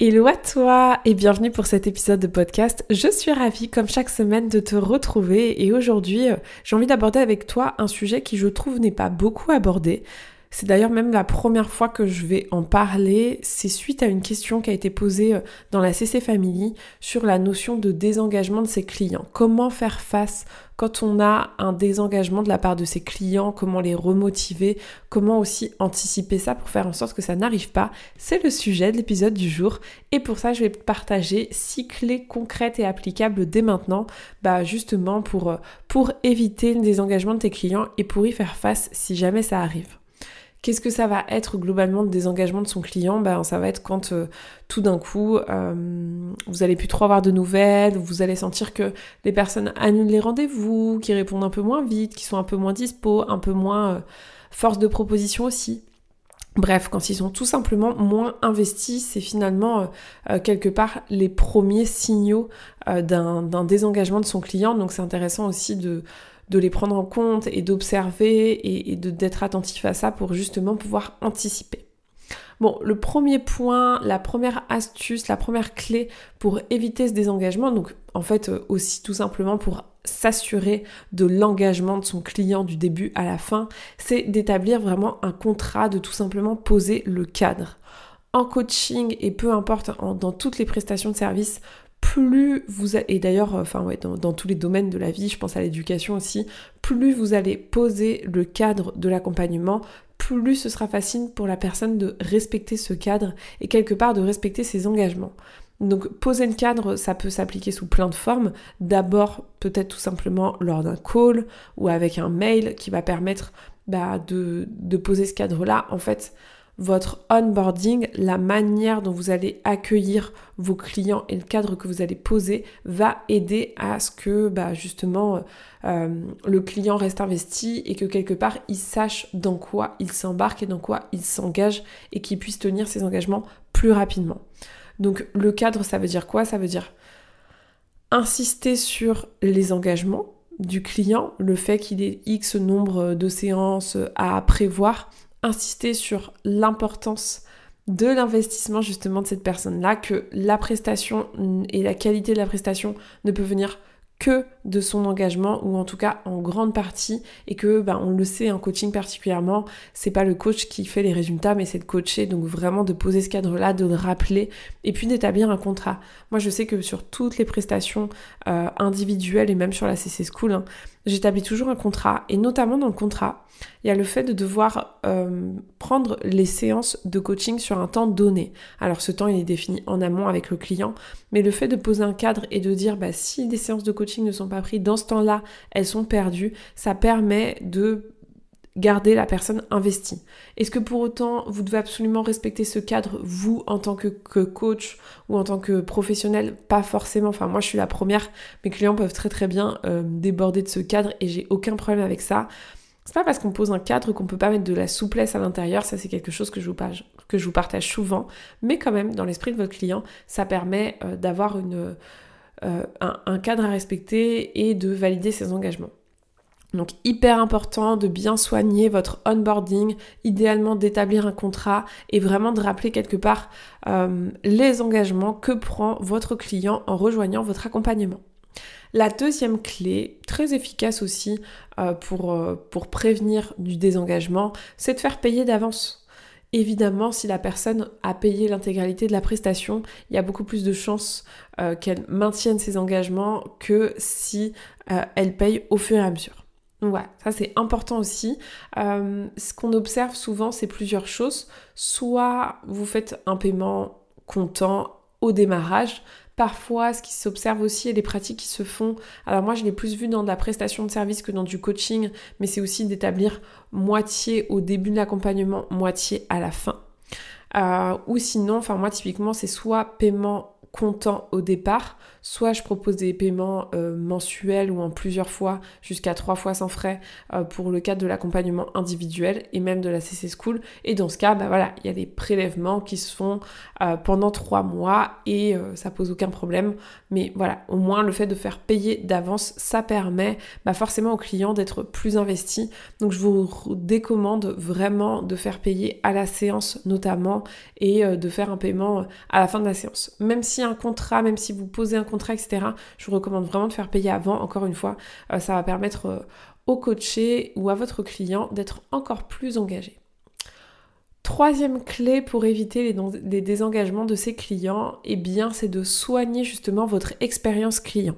Hello à toi et bienvenue pour cet épisode de podcast. Je suis ravie comme chaque semaine de te retrouver et aujourd'hui euh, j'ai envie d'aborder avec toi un sujet qui je trouve n'est pas beaucoup abordé. C'est d'ailleurs même la première fois que je vais en parler. C'est suite à une question qui a été posée euh, dans la CC Family sur la notion de désengagement de ses clients. Comment faire face quand on a un désengagement de la part de ses clients, comment les remotiver, comment aussi anticiper ça pour faire en sorte que ça n'arrive pas? C'est le sujet de l'épisode du jour et pour ça je vais partager six clés concrètes et applicables dès maintenant, bah justement pour, euh, pour éviter le désengagement de tes clients et pour y faire face si jamais ça arrive. Qu'est-ce que ça va être globalement le désengagement de son client? Ben, Ça va être quand euh, tout d'un coup, euh, vous allez plus trop avoir de nouvelles, vous allez sentir que les personnes annulent les rendez-vous, qui répondent un peu moins vite, qui sont un peu moins dispo, un peu moins euh, force de proposition aussi. Bref, quand ils sont tout simplement moins investis, c'est finalement quelque part les premiers signaux d'un désengagement de son client. Donc c'est intéressant aussi de, de les prendre en compte et d'observer et, d'être attentif à ça pour justement pouvoir anticiper. Bon, le premier point, la première astuce, la première clé pour éviter ce désengagement, donc en fait euh, aussi tout simplement pour s'assurer de l'engagement de son client du début à la fin, c'est d'établir vraiment un contrat, de tout simplement poser le cadre. En coaching et peu importe dans toutes les prestations de services, plus vous et d'ailleurs enfin ouais dans, tous les domaines de la vie je pense à l'éducation aussi plus vous allez poser le cadre de l'accompagnement plus ce sera facile pour la personne de respecter ce cadre et quelque part de respecter ses engagements donc poser le cadre, ça peut s'appliquer sous plein de formes. D'abord, peut-être tout simplement lors d'un call ou avec un mail qui va permettre bah, de, de, poser ce cadre-là. En fait, votre onboarding, la manière dont vous allez accueillir vos clients et le cadre que vous allez poser va aider à ce que bah, justement euh, le client reste investi et que quelque part il sache dans quoi il s'embarque et dans quoi il s'engage et qu'il puisse tenir ses engagements plus rapidement. Donc le cadre, ça veut dire quoi? Ça veut dire insister sur les engagements du client, le fait qu'il ait X nombre de séances à prévoir, insister sur l'importance de l'investissement justement de cette personne-là, que la prestation et la qualité de la prestation ne peut venir que de son engagement ou en tout cas en grande partie et que ben, on le sait en coaching particulièrement c'est pas le coach qui fait les résultats mais c'est de coacher donc vraiment de poser ce cadre là de le rappeler et puis d'établir un contrat. Moi je sais que sur toutes les prestations euh, individuelles et même sur la CC School hein, j'établis toujours un contrat et notamment dans le contrat, il y a le fait de devoir euh, prendre les séances de coaching sur un temps donné. Alors ce temps il est défini en amont avec le client, mais le fait de poser un cadre et de dire bah, si des séances de coaching ne sont pas prises dans ce temps-là, elles sont perdues, ça permet de garder la personne investie. Est-ce que pour autant vous devez absolument respecter ce cadre, vous en tant que, coach ou en tant que professionnel? Pas forcément. Enfin, moi je suis la première. Mes clients peuvent très très bien euh, déborder de ce cadre et j'ai aucun problème avec ça. C'est pas parce qu'on pose un cadre qu'on peut pas mettre de la souplesse à l'intérieur. Ça, c'est quelque chose que je, vous partage, souvent. Mais quand même, dans l'esprit de votre client, ça permet euh, d'avoir euh, un cadre à respecter et de valider ses engagements. Donc hyper important de bien soigner votre onboarding, idéalement d'établir un contrat et vraiment de rappeler quelque part euh, les engagements que prend votre client en rejoignant votre accompagnement. La deuxième clé, très efficace aussi euh, pour, euh, pour prévenir du désengagement, c'est de faire payer d'avance. Évidemment, si la personne a payé l'intégralité de la prestation, il y a beaucoup plus de chances qu'elle maintienne ses engagements que si elle paye au fur et à mesure. Ouais, ça c'est important aussi. Euh, ce qu'on observe souvent, c'est plusieurs choses. Soit vous faites un paiement comptant au démarrage. Parfois, ce qui s'observe aussi et les pratiques qui se font, alors moi je l'ai plus vu dans de la prestation de service que dans du coaching, mais c'est aussi d'établir moitié au début de l'accompagnement, moitié à la fin. Euh, ou sinon, enfin moi typiquement c'est soit paiement comptant au départ. Soit je propose des paiements euh, mensuels ou en plusieurs fois, jusqu'à trois fois sans frais euh, pour le cadre de l'accompagnement individuel et même de la CC School. Et dans ce cas, bah voilà, il y a des prélèvements qui se font euh, pendant trois mois et ça pose aucun problème. Mais voilà, au moins le fait de faire payer d'avance, ça permet bah forcément aux clients d'être plus investis. Donc je vous décommande vraiment de faire payer à la séance notamment et de faire un paiement à la fin de la séance. Même si un contrat, même si vous posez un contrat, etc., je vous recommande vraiment de faire payer avant. Encore une fois, euh, ça va permettre euh, au coaché ou à votre client d'être encore plus engagé. Troisième clé pour éviter les, désengagements de ses clients, eh bien, c'est de soigner justement votre expérience client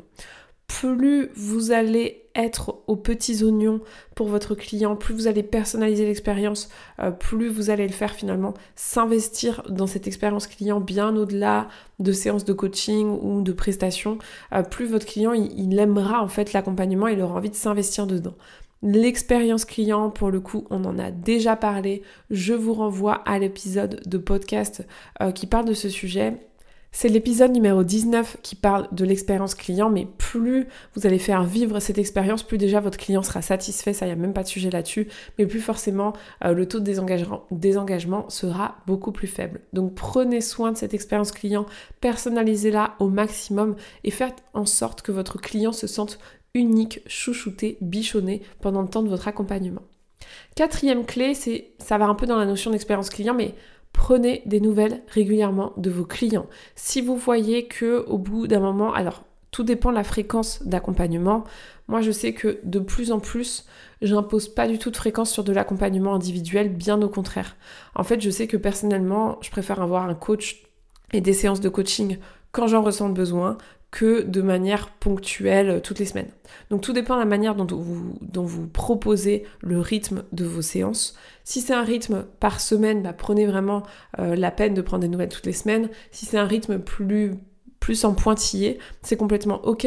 plus vous allez être aux petits oignons pour votre client, plus vous allez personnaliser l'expérience, euh, plus vous allez le faire finalement s'investir dans cette expérience client bien au-delà de séances de coaching ou de prestations, euh, plus votre client il, aimera en fait l'accompagnement, il aura envie de s'investir dedans. L'expérience client, pour le coup, on en a déjà parlé. Je vous renvoie à l'épisode de podcast euh, qui parle de ce sujet. C'est l'épisode numéro 19 qui parle de l'expérience client, mais plus vous allez faire vivre cette expérience, plus déjà votre client sera satisfait, ça, n'y a même pas de sujet là-dessus, mais plus forcément euh, le taux de désengagement, désengagement sera beaucoup plus faible. Donc prenez soin de cette expérience client, personnalisez-la au maximum et faites en sorte que votre client se sente unique, chouchouté, bichonné pendant le temps de votre accompagnement. Quatrième clé, c'est ça va un peu dans la notion d'expérience client, mais prenez des nouvelles régulièrement de vos clients. Si vous voyez que au bout d'un moment, alors tout dépend de la fréquence d'accompagnement. Moi, je sais que de plus en plus, j'impose pas du tout de fréquence sur de l'accompagnement individuel, bien au contraire. En fait, je sais que personnellement, je préfère avoir un coach et des séances de coaching quand j'en ressens besoin que de manière ponctuelle euh, toutes les semaines. Donc tout dépend de la manière dont vous, proposez le rythme de vos séances. Si c'est un rythme par semaine, bah, prenez vraiment euh, la peine de prendre des nouvelles toutes les semaines. Si c'est un rythme plus, plus en pointillé, c'est complètement ok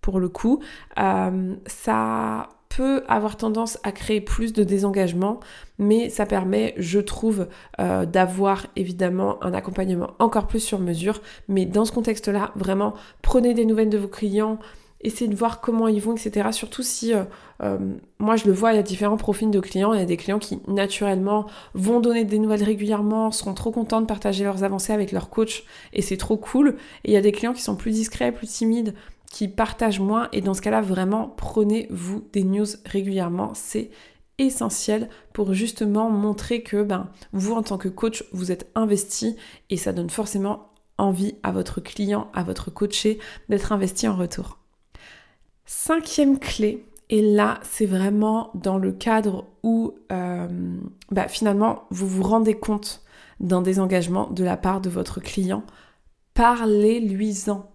pour le coup. Euh, ça peut avoir tendance à créer plus de désengagement, mais ça permet, je trouve, euh, d'avoir évidemment un accompagnement encore plus sur mesure. Mais dans ce contexte-là, vraiment, prenez des nouvelles de vos clients, essayez de voir comment ils vont, etc. Surtout si, euh, euh, moi je le vois, il y a différents profils de clients. Il y a des clients qui naturellement vont donner des nouvelles régulièrement, seront trop contents de partager leurs avancées avec leur coach, et c'est trop cool. Et il y a des clients qui sont plus discrets, plus timides, qui partagent moins. Et dans ce cas-là, vraiment, prenez-vous des news régulièrement. C'est essentiel pour justement montrer que ben, vous, en tant que coach, vous êtes investi et ça donne forcément envie à votre client, à votre coaché d'être investi en retour. Cinquième clé, et là, c'est vraiment dans le cadre où euh, bah, finalement vous vous rendez compte d'un désengagement de la part de votre client. Parlez-lui-en.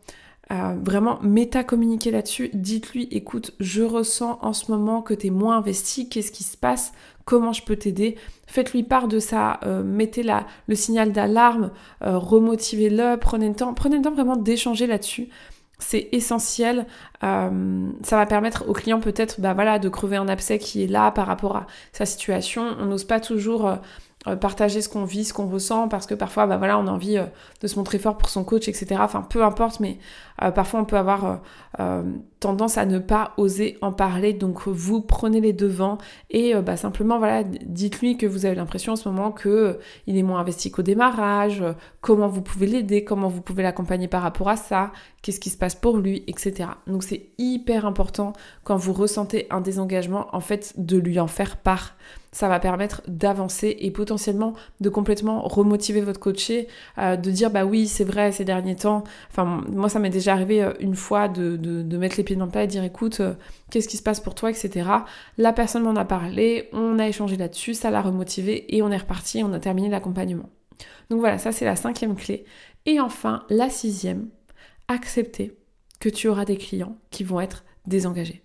Euh, vraiment méta-communiquer là-dessus. Dites-lui, écoute, je ressens en ce moment que tu es moins investi, qu'est-ce qui se passe, comment je peux t'aider? Faites-lui part de ça, euh, mettez la, le signal d'alarme, euh, remotivez-le, prenez le temps, prenez le temps vraiment d'échanger là-dessus. C'est essentiel. ça va permettre au client peut-être bah voilà, de crever un abcès qui est là par rapport à sa situation. On n'ose pas toujours euh, partager ce qu'on vit, ce qu'on ressent, parce que parfois, bah voilà, on a envie euh, de se montrer fort pour son coach, etc. Enfin, peu importe, mais euh, parfois on peut avoir tendance à ne pas oser en parler. Donc, vous prenez les devants et bah, simplement, voilà, dites-lui que vous avez l'impression en ce moment que il est moins investi qu'au démarrage, comment vous pouvez l'aider, comment vous pouvez l'accompagner par rapport à ça, qu'est-ce qui se passe pour lui, etc. Donc, c'est hyper important quand vous ressentez un désengagement, en fait, de lui en faire part ça va permettre d'avancer et potentiellement de complètement remotiver votre coaché, euh, de dire bah oui c'est vrai ces derniers temps, enfin moi ça m'est déjà arrivé euh, une fois de, mettre les pieds dans le plat et dire écoute euh, qu'est-ce qui se passe pour toi etc. La personne m'en a parlé, on a échangé là-dessus, ça l'a remotivé et on est reparti, on a terminé l'accompagnement. Donc voilà, ça c'est la cinquième clé. Et enfin, la sixième, accepter que tu auras des clients qui vont être désengagés.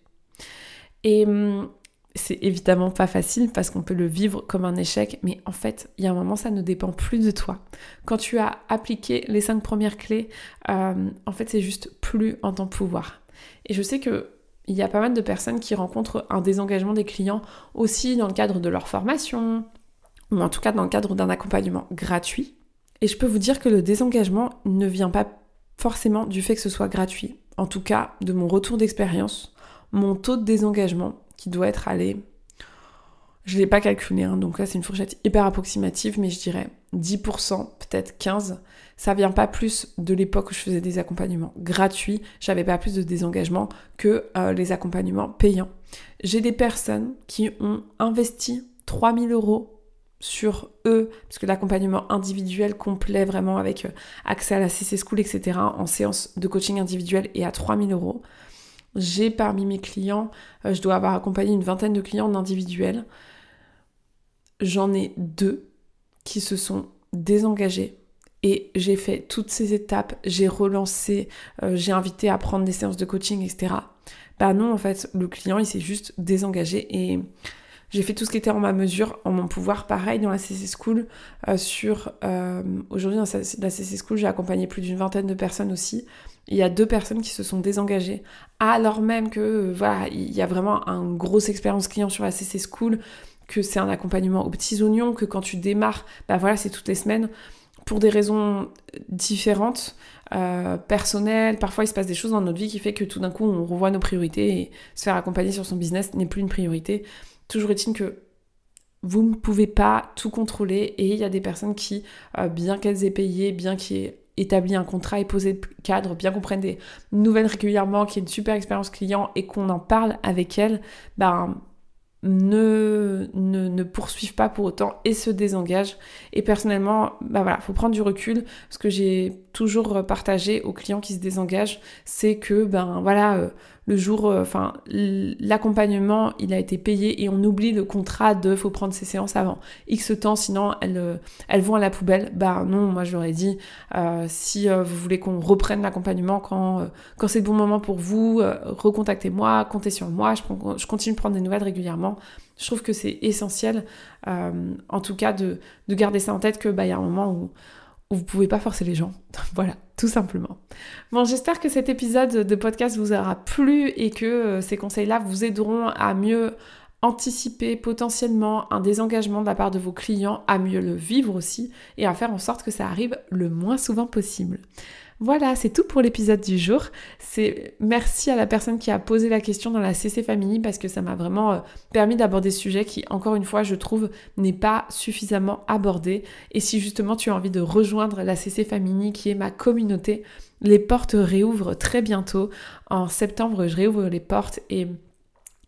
Et hum, c'est évidemment pas facile parce qu'on peut le vivre comme un échec, mais en fait, il y a un moment, ça ne dépend plus de toi. Quand tu as appliqué les cinq premières clés, euh, en fait, c'est juste plus en ton pouvoir. Et je sais que il y a pas mal de personnes qui rencontrent un désengagement des clients aussi dans le cadre de leur formation, ou en tout cas dans le cadre d'un accompagnement gratuit. Et je peux vous dire que le désengagement ne vient pas forcément du fait que ce soit gratuit. En tout cas, de mon retour d'expérience, mon taux de désengagement qui doit être allé, je ne l'ai pas calculé, hein, donc là c'est une fourchette hyper approximative, mais je dirais 10%, peut-être 15%. Ça vient pas plus de l'époque où je faisais des accompagnements gratuits, j'avais pas plus de désengagement que euh, les accompagnements payants. J'ai des personnes qui ont investi 3000 euros sur eux, parce que l'accompagnement individuel complet, vraiment avec euh, accès à la CC School, etc., en séance de coaching individuel et à 3000 euros. J'ai parmi mes clients, euh, je dois avoir accompagné une vingtaine de clients en individuel. J'en ai deux qui se sont désengagés et j'ai fait toutes ces étapes, j'ai relancé, euh, j'ai invité à prendre des séances de coaching, etc. Bah non, en fait, le client, il s'est juste désengagé et j'ai fait tout ce qui était en ma mesure, en mon pouvoir. Pareil dans la CC School, euh, sur aujourd'hui dans la CC School, j'ai accompagné plus d'une vingtaine de personnes aussi. Il y a deux personnes qui se sont désengagées, alors même que euh, voilà, il y a vraiment une grosse expérience client sur la CC School, que c'est un accompagnement aux petits oignons, que quand tu démarres, bah voilà, c'est toutes les semaines pour des raisons différentes, personnelles. Parfois, il se passe des choses dans notre vie qui fait que tout d'un coup, on revoit nos priorités et se faire accompagner sur son business n'est plus une priorité. Toujours est-il que vous ne pouvez pas tout contrôler et il y a des personnes qui, euh, bien qu'elles aient payé, bien qu'ils aient établi un contrat et posé le cadre, bien qu'on prenne des nouvelles régulièrement, qu'il y ait une super expérience client et qu'on en parle avec elles, ben ne, ne, poursuivent pas pour autant et se désengagent. Et personnellement, bah voilà, faut prendre du recul. Ce que j'ai toujours partagé aux clients qui se désengagent, c'est que ben voilà, euh, le jour, euh, enfin, l'accompagnement, il a été payé et on oublie le contrat de faut prendre ses séances avant X temps, sinon elles, euh, elles vont à la poubelle. Bah non, moi ai dit, euh, si vous voulez qu'on reprenne l'accompagnement quand, c'est le bon moment pour vous, recontactez-moi, comptez sur moi, je, continue de prendre des nouvelles régulièrement. Je trouve que c'est essentiel, en tout cas, de, de, garder ça en tête que bah, y a un moment où vous pouvez pas forcer les gens. voilà, tout simplement. Bon, j'espère que cet épisode de podcast vous aura plu et que euh, ces conseils-là vous aideront à mieux anticiper potentiellement un désengagement de la part de vos clients, à mieux le vivre aussi et à faire en sorte que ça arrive le moins souvent possible. Voilà, c'est tout pour l'épisode du jour. C'est merci à la personne qui a posé la question dans la CC Family parce que ça m'a vraiment euh, permis d'aborder ce sujet qui, encore une fois, je trouve n'est pas suffisamment abordé. Et si justement tu as envie de rejoindre la CC Family qui est ma communauté, les portes réouvrent très bientôt. En septembre, je réouvre les portes et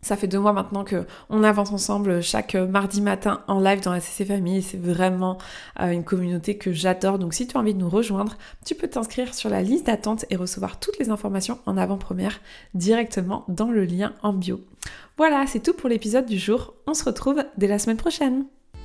ça fait deux mois maintenant que on avance ensemble chaque mardi matin en live dans la CC Famille. C'est vraiment euh, une communauté que j'adore. Donc si tu as envie de nous rejoindre, tu peux t'inscrire sur la liste d'attente et recevoir toutes les informations en avant-première directement dans le lien en bio. Voilà, c'est tout pour l'épisode du jour. On se retrouve dès la semaine prochaine.